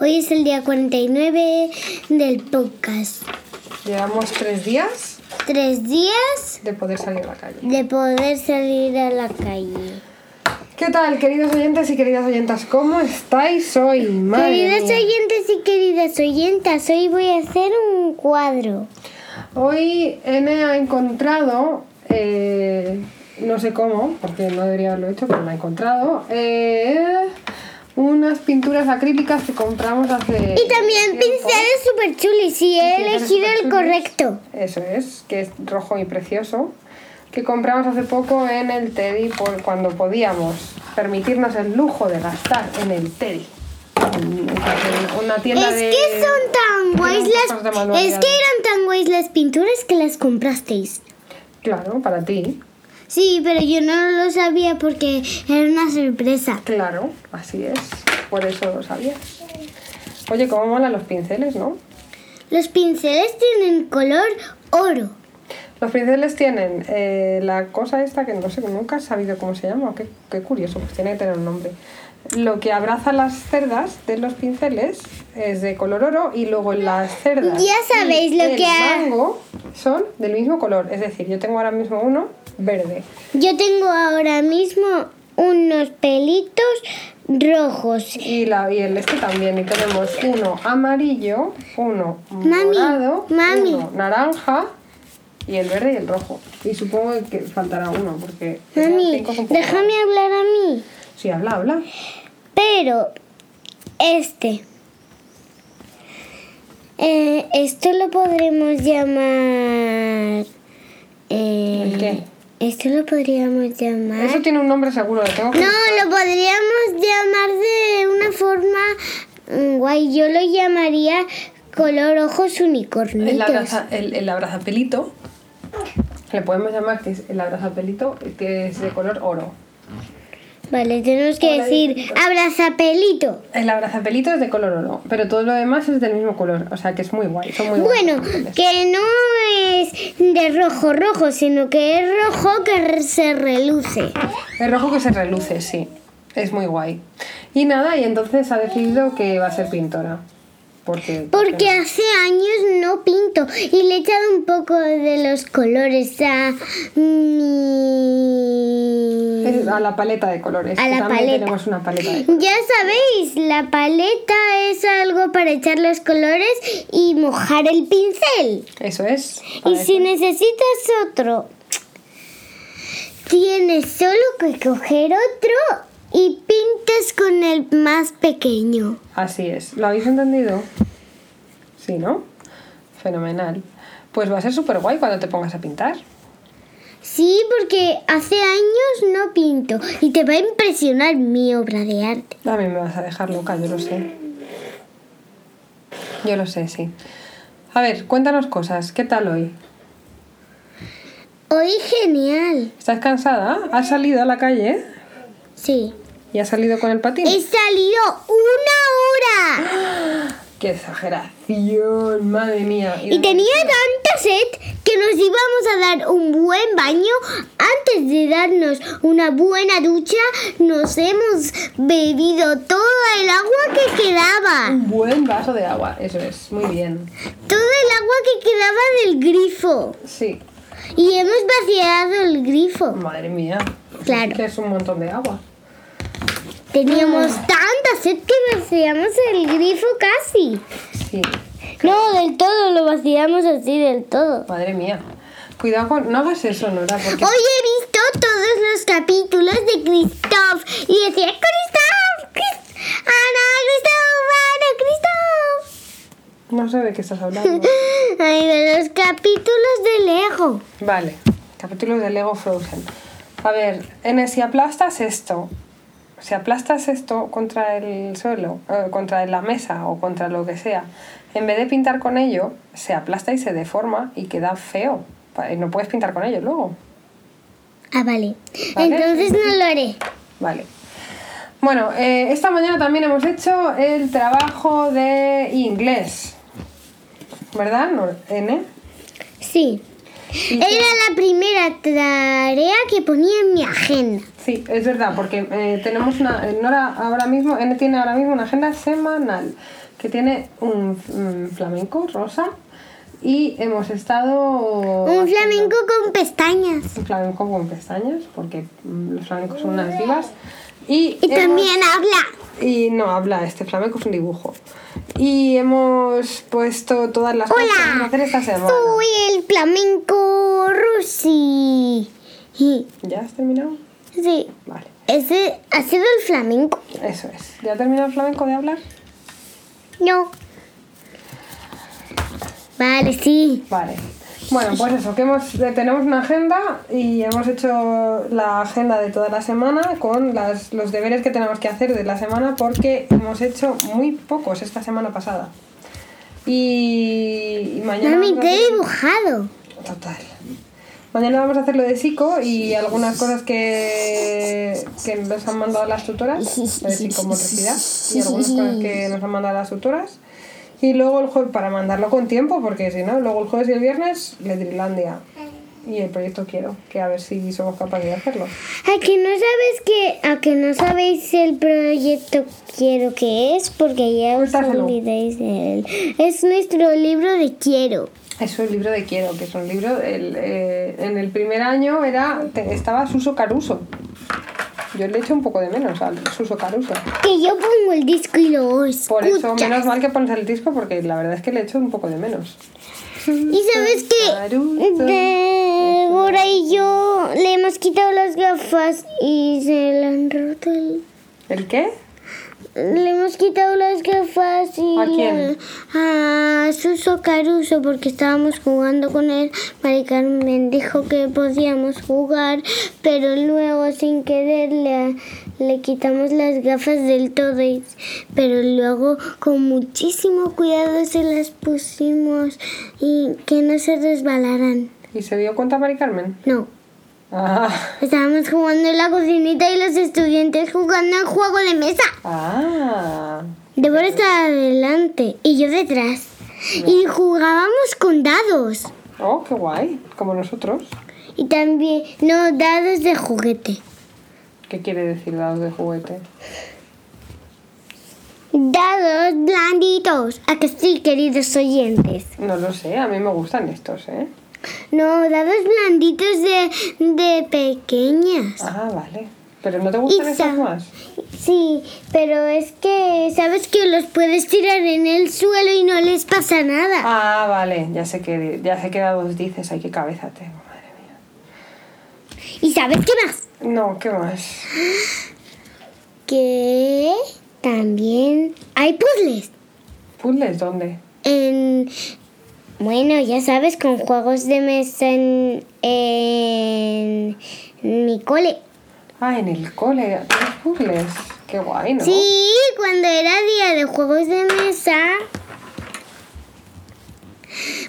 Hoy es el día 49 del podcast. Llevamos tres días Tres días de poder salir a la calle. de poder salir a la calle. ¿Qué tal, queridos oyentes y queridas oyentas? ¿Cómo estáis hoy? Madre Queridos mía. oyentes y queridas oyentas, hoy voy a hacer un cuadro. Hoy N ha encontrado, eh, no sé cómo, porque no debería haberlo hecho, pero lo ha encontrado, eh, unas pinturas acrílicas que compramos hace... Y también tiempo. pinceles super chulis y he elegido el correcto. Eso es, que es rojo y precioso, que compramos hace poco en el Teddy por cuando podíamos permitirnos el lujo de gastar en el Teddy. En Una tienda Es de... que son tan guays las... Es que eran tan guays las pinturas que las comprasteis. Claro, para ti. Sí, pero yo no lo sabía porque era una sorpresa. Claro, así es. Por eso lo sabías. Oye, cómo molan los pinceles, ¿no? Los pinceles tienen color oro. Los pinceles tienen eh, la cosa esta que no sé, nunca he sabido cómo se llama. Qué, qué curioso, pues tiene que tener un nombre. Lo que abraza las cerdas de los pinceles es de color oro y luego las cerdas Ya sabéis y lo el que ha- mango son del mismo color. Es decir, yo tengo ahora mismo uno verde. Yo tengo ahora mismo unos pelitos rojos. Y, la, y el este también. Y tenemos uno amarillo, uno Mami, morado, mami. uno naranja y el verde y el rojo. Y supongo que faltará uno porque... Mami, déjame hablar a mí. Sí, habla, habla. Pero este. eh, esto lo podremos llamar. eh, ¿El qué? Esto lo podríamos llamar. Eso tiene un nombre seguro. Lo tengo que No, lo podríamos llamar de una forma mm, guay. Yo lo llamaría color ojos el, unicornitos. abraza, el, el abrazapelito. Le podemos llamar que es el abrazapelito que es de color oro. Vale, tenemos que decir abrazapelito. El abrazapelito es de color oro, pero todo lo demás es del mismo color. O sea que es muy guay. Son muy guays Bueno, que no es de rojo rojo, sino que es rojo que se reluce. El rojo que se reluce, sí. Es muy guay. Y nada, y entonces ha decidido que va a ser pintora. Porque, Porque hace años no pinto y le he echado un poco de los colores a mi... es a la paleta de colores. A que la también paleta. tenemos una paleta de colores. Ya sabéis, la paleta es algo para echar los colores y mojar el pincel. Eso es. Y si necesitas otro, tienes solo que coger otro y pintas con el más pequeño. Así es. ¿Lo habéis entendido? Sí, ¿no? Fenomenal. Pues va a ser súper guay cuando te pongas a pintar. Sí, porque hace años no pinto y te va a impresionar mi obra de arte. A mí me vas a dejar loca, yo lo sé. Yo lo sé, sí. A ver, cuéntanos cosas. ¿Qué tal hoy? Hoy genial. ¿Estás cansada? ¿Has salido a la calle? Sí. ¿Y has salido con el patín? He salido una hora ¡Qué exageración! ¡Madre mía! y tenía tanta sed que nos íbamos a dar un buen baño. Antes de darnos una buena ducha, nos hemos bebido toda el agua que quedaba. Un buen vaso de agua, eso es, muy bien. Todo el agua que quedaba del grifo. Sí, Y hemos vaciado el grifo. madre mía. Claro. es que es un montón de agua. Teníamos tanta sed que vaciamos el grifo casi. Sí, No, del todo, lo vaciamos así del todo. madre mía. Cuidado con. No hagas eso, Nora, porque. Hoy he visto todos los capítulos de Christoph y decía Christoph, Christ Ana, Christoph, Ana, Christoph. No sé de qué estás hablando. Ay, de los capítulos de Lego. Vale, capítulo de Lego Frozen. A ver, N, si aplastas esto, si aplastas esto contra el suelo, eh, contra la mesa o contra lo que sea, en vez de pintar con ello, se aplasta y se deforma y queda feo. Y No puedes pintar con ello luego. Ah, vale. Vale. Entonces no lo haré. Vale. Bueno, eh, esta mañana también hemos hecho el trabajo de inglés. ¿Verdad, N? Sí. Era la primera tarea que ponía en mi agenda. Sí, es verdad, porque eh, tenemos una. Nora ahora mismo, N tiene ahora mismo una agenda semanal que tiene un, un flamenco rosa y hemos estado. Un flamenco con pestañas. Un flamenco con pestañas, porque mm, los flamencos son unas divas. Y, Y hemos- también habla. Y no habla, este flamenco es un dibujo. Y hemos puesto todas las cosas que hacer esta semana. soy el flamenco Rusi. ¿Ya has terminado? Sí, Vale, ese ha sido el flamenco. eso es. ¿Ya ha terminado el flamenco de hablar? No. Vale, sí. Vale. Bueno, pues eso, que hemos, eh, tenemos una agenda y hemos hecho la agenda de toda la semana con las, los deberes que tenemos que hacer de la semana porque hemos hecho muy pocos esta semana pasada. Y, y mañana... Mami, te he dibujado. Total. Mañana vamos a hacer lo de psico y algunas cosas que, que nos han mandado las tutoras, lo de psicomotricidad, y algunas cosas que nos han mandado las tutoras. Y luego el jueves, para mandarlo con tiempo, porque si no, luego el jueves y el viernes, Ledrilandia. Y el proyecto quiero, que a ver si somos capaces de hacerlo. A que no sabes que, a que no sabéis el proyecto quiero que es, porque ya os olvidéis de él. Es nuestro libro de quiero. Es un libro de quiero, que es un libro. El, eh, en el primer año era te- estaba Suso Caruso. Yo le echo un poco de menos al Suso Caruso. Que yo pongo el disco y lo escucho. Por eso, menos mal que pones el disco, porque la verdad es que le echo un poco de menos. Y sabes que. Débora y yo le hemos quitado las gafas y se le han roto el... ¿El qué? Le hemos quitado las gafas y ¿A quién? a Suso Caruso porque estábamos jugando con él. Mari Carmen dijo que podíamos jugar, pero luego sin querer le, le quitamos las gafas del todo. pero luego con muchísimo cuidado se las pusimos y que no se resbalaran. ¿Y se dio cuenta Mari Carmen? No. Ah, Estábamos jugando en la cocinita y los estudiantes jugando en juego de mesa. ah. Débora estaba adelante y yo detrás. Y jugábamos con dados. Oh, qué guay. Como nosotros. Y también, no, dados de juguete. ¿Qué quiere decir dados de juguete? Dados blanditos. ¿A que sí, queridos oyentes? No lo sé, a mí me gustan estos, ¿eh? No, dados blanditos de, de pequeñas. Ah, vale. ¿Pero no te gustan estos más? Sí, pero es que sabes que los puedes tirar en el suelo y no les pasa nada. Ah, vale. Ya sé que, ya sé qué dados dices. Ay, qué cabeza tengo, madre mía. ¿Y sabes qué más? No, ¿qué más? Que también hay puzzles. ¿Puzzles dónde? En, bueno, ya sabes, con juegos de mesa en, en mi cole. Ah, en el cole. ¿Tienes puzzles? Qué guay, ¿no? Sí, cuando era día de juegos de mesa,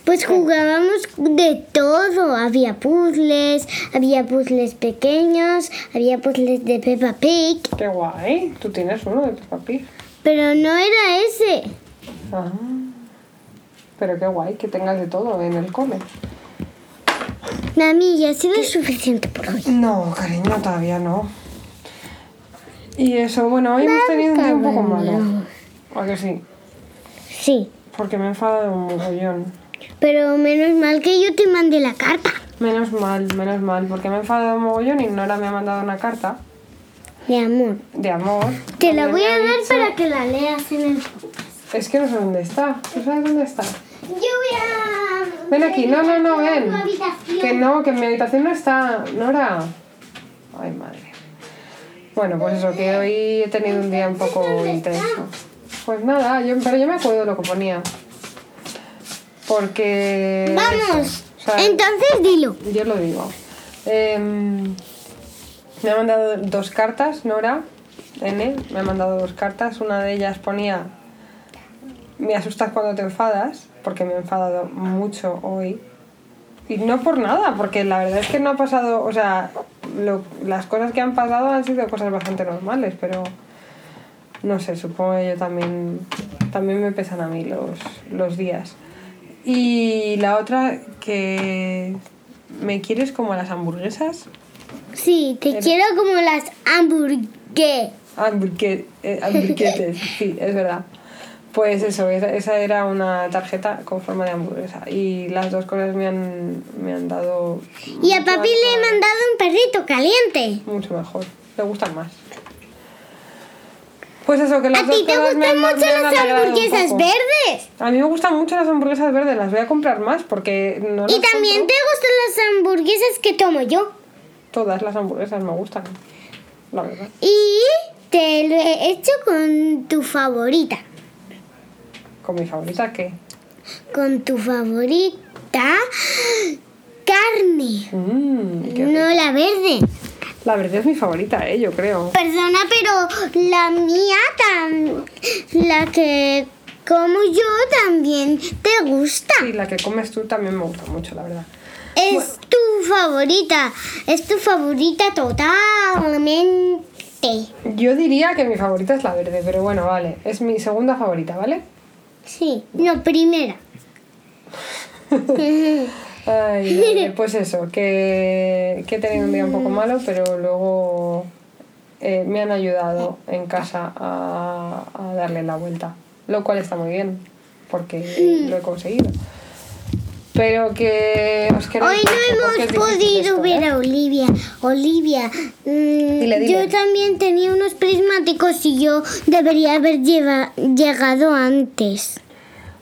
pues jugábamos de todo. Había puzzles, había puzzles pequeños, había puzzles de Peppa Pig, Qué guay. Tú tienes uno de Peppa Pig. pero no era ese. Ah. Pero qué guay que tengas de todo en el cole. Mami, ya ha sido suficiente por hoy. No, cariño, todavía no. Y eso, bueno, hoy hemos tenido un día un poco malo. ¿A que sí? Sí, Porque me he enfadado un mogollón. pero menos mal que yo te mandé la carta. Menos mal, menos mal, porque me he enfadado un mogollón y Nora me ha mandado una carta De amor. de amor. Te la voy a dar dicho- para que la leas en el... Es que no sé dónde está. ¿Tú sabes dónde está? Yo voy a... Ven aquí, no, no, no, ven. Que no, que en mi habitación no está. Nora. Ay, madre. Bueno, pues eso, que hoy he tenido un día un poco intenso. Pues nada, yo, pero yo me acuerdo de lo que ponía. Porque... Vamos. eso, o sea, Entonces dilo. yo lo digo. Em, me ha mandado dos cartas, Nora, N, me ha mandado dos cartas. Una de ellas ponía, me asustas cuando te enfadas, porque me he enfadado mucho hoy. Y no por nada, porque la verdad es que no ha pasado, o sea, lo- las cosas que han pasado han sido cosas bastante normales, pero no sé, supongo que yo también, también me pesan a mí los, los días. Y la otra, que me quieres como las hamburguesas. Sí, te quiero como las hamburguesas. Hamburgue- eh, hamburguetes, sí, es verdad. Pues eso, esa, era una tarjeta con forma de hamburguesa. Y las dos cosas me han, me han dado. Y a papi le he mandado un perrito caliente. Mucho mejor. Le gustan más. Pues eso, que las A ti te gustan mucho las hamburguesas verdes. A mí me gustan mucho las hamburguesas verdes, las voy a comprar más porque no Y las también compro. te gustan las hamburguesas que tomo yo. Todas las hamburguesas me gustan, la verdad. Y te lo he hecho con tu favorita. Con mi favorita, ¿qué? Con tu favorita carne. Qué No la verde. La verde es mi favorita, eh, yo creo. Perdona, pero la mía, tan, la que como yo, también te gusta. Sí, la que comes tú también me gusta mucho, la verdad. Es tu favorita. Es tu favorita totalmente. Yo diría que mi favorita es la verde, pero bueno, vale. Es mi segunda favorita, ¿vale? Sí, no, primera. Ay, pues eso, que, que he tenido un día un poco malo, pero luego eh, me han ayudado en casa a, a darle la vuelta, lo cual está muy bien, porque lo he conseguido. Pero que os Hoy no hemos podido esto, ver ¿eh? a Olivia. Olivia, mm, Dile, dile. yo también tenía unos prismáticos y yo debería haber lleva- llegado antes.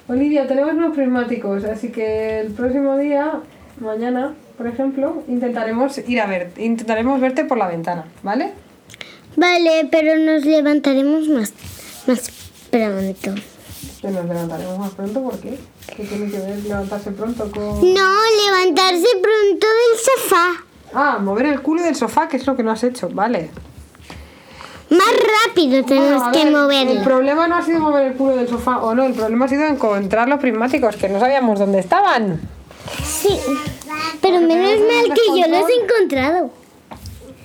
Olivia, tenemos unos prismáticos, así que el próximo día, mañana, por ejemplo, intentaremos ir a ver, intentaremos verte por la ventana, ¿vale? Vale, pero nos levantaremos más, más pronto. Que nos levantaremos más pronto, ¿por qué? ¿Qué tiene que ver levantarse pronto con...? No, levantarse pronto del sofá. Ah, mover el culo del sofá, que es lo que no has hecho, vale. Más rápido tenemos Bueno, a que ver, El moverlo. problema no ha sido mover el culo del sofá o no, el problema ha sido encontrar los prismáticos, que no sabíamos dónde estaban. Sí, pero menos mal que yo los he encontrado.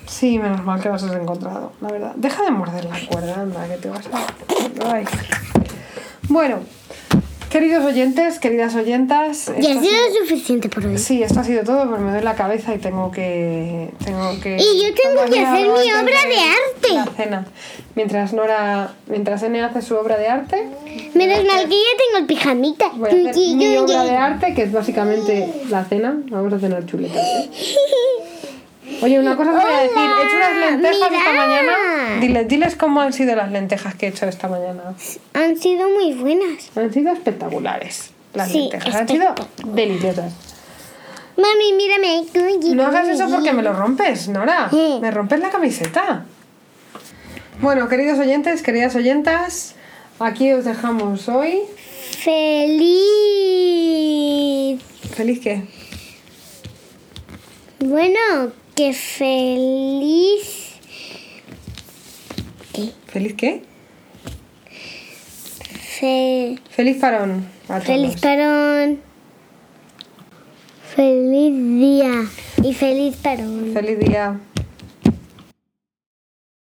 Sí, menos mal que los has encontrado, la verdad. Deja de morder la cuerda, anda, que te vas a... Ay. Bueno, queridos oyentes, queridas oyentas... Ya esto ha sido- sido suficiente por hoy. Sí, esto ha sido todo, pero me doy la cabeza y tengo que... Tengo que Y yo tengo que hacer mi obra de arte. La cena. Mientras Nora... Mientras N hace su obra de arte, Menos mal que ya tengo el pijamita. voy a hacer Y mi yo obra de arte, que es básicamente la cena. Vamos a cenar chuletas. ¿eh? Oye, una cosa te voy a decir. He hecho unas lentejas esta mañana. Diles, diles cómo han sido las lentejas que he hecho esta mañana. Han sido muy buenas. Han sido espectaculares. Las Sí, lentejas han sido deliciosas. Mami, mírame. No hagas eso porque me lo rompes, Nora. Sí. Me rompes la camiseta. Bueno, queridos oyentes, queridas oyentas, aquí os dejamos hoy. Feliz. ¿Feliz qué? Bueno, que feliz. ¿Qué? ¿Feliz qué? Fe- Feliz parón. a todos. feliz parón. Feliz día. Y feliz parón. Feliz día.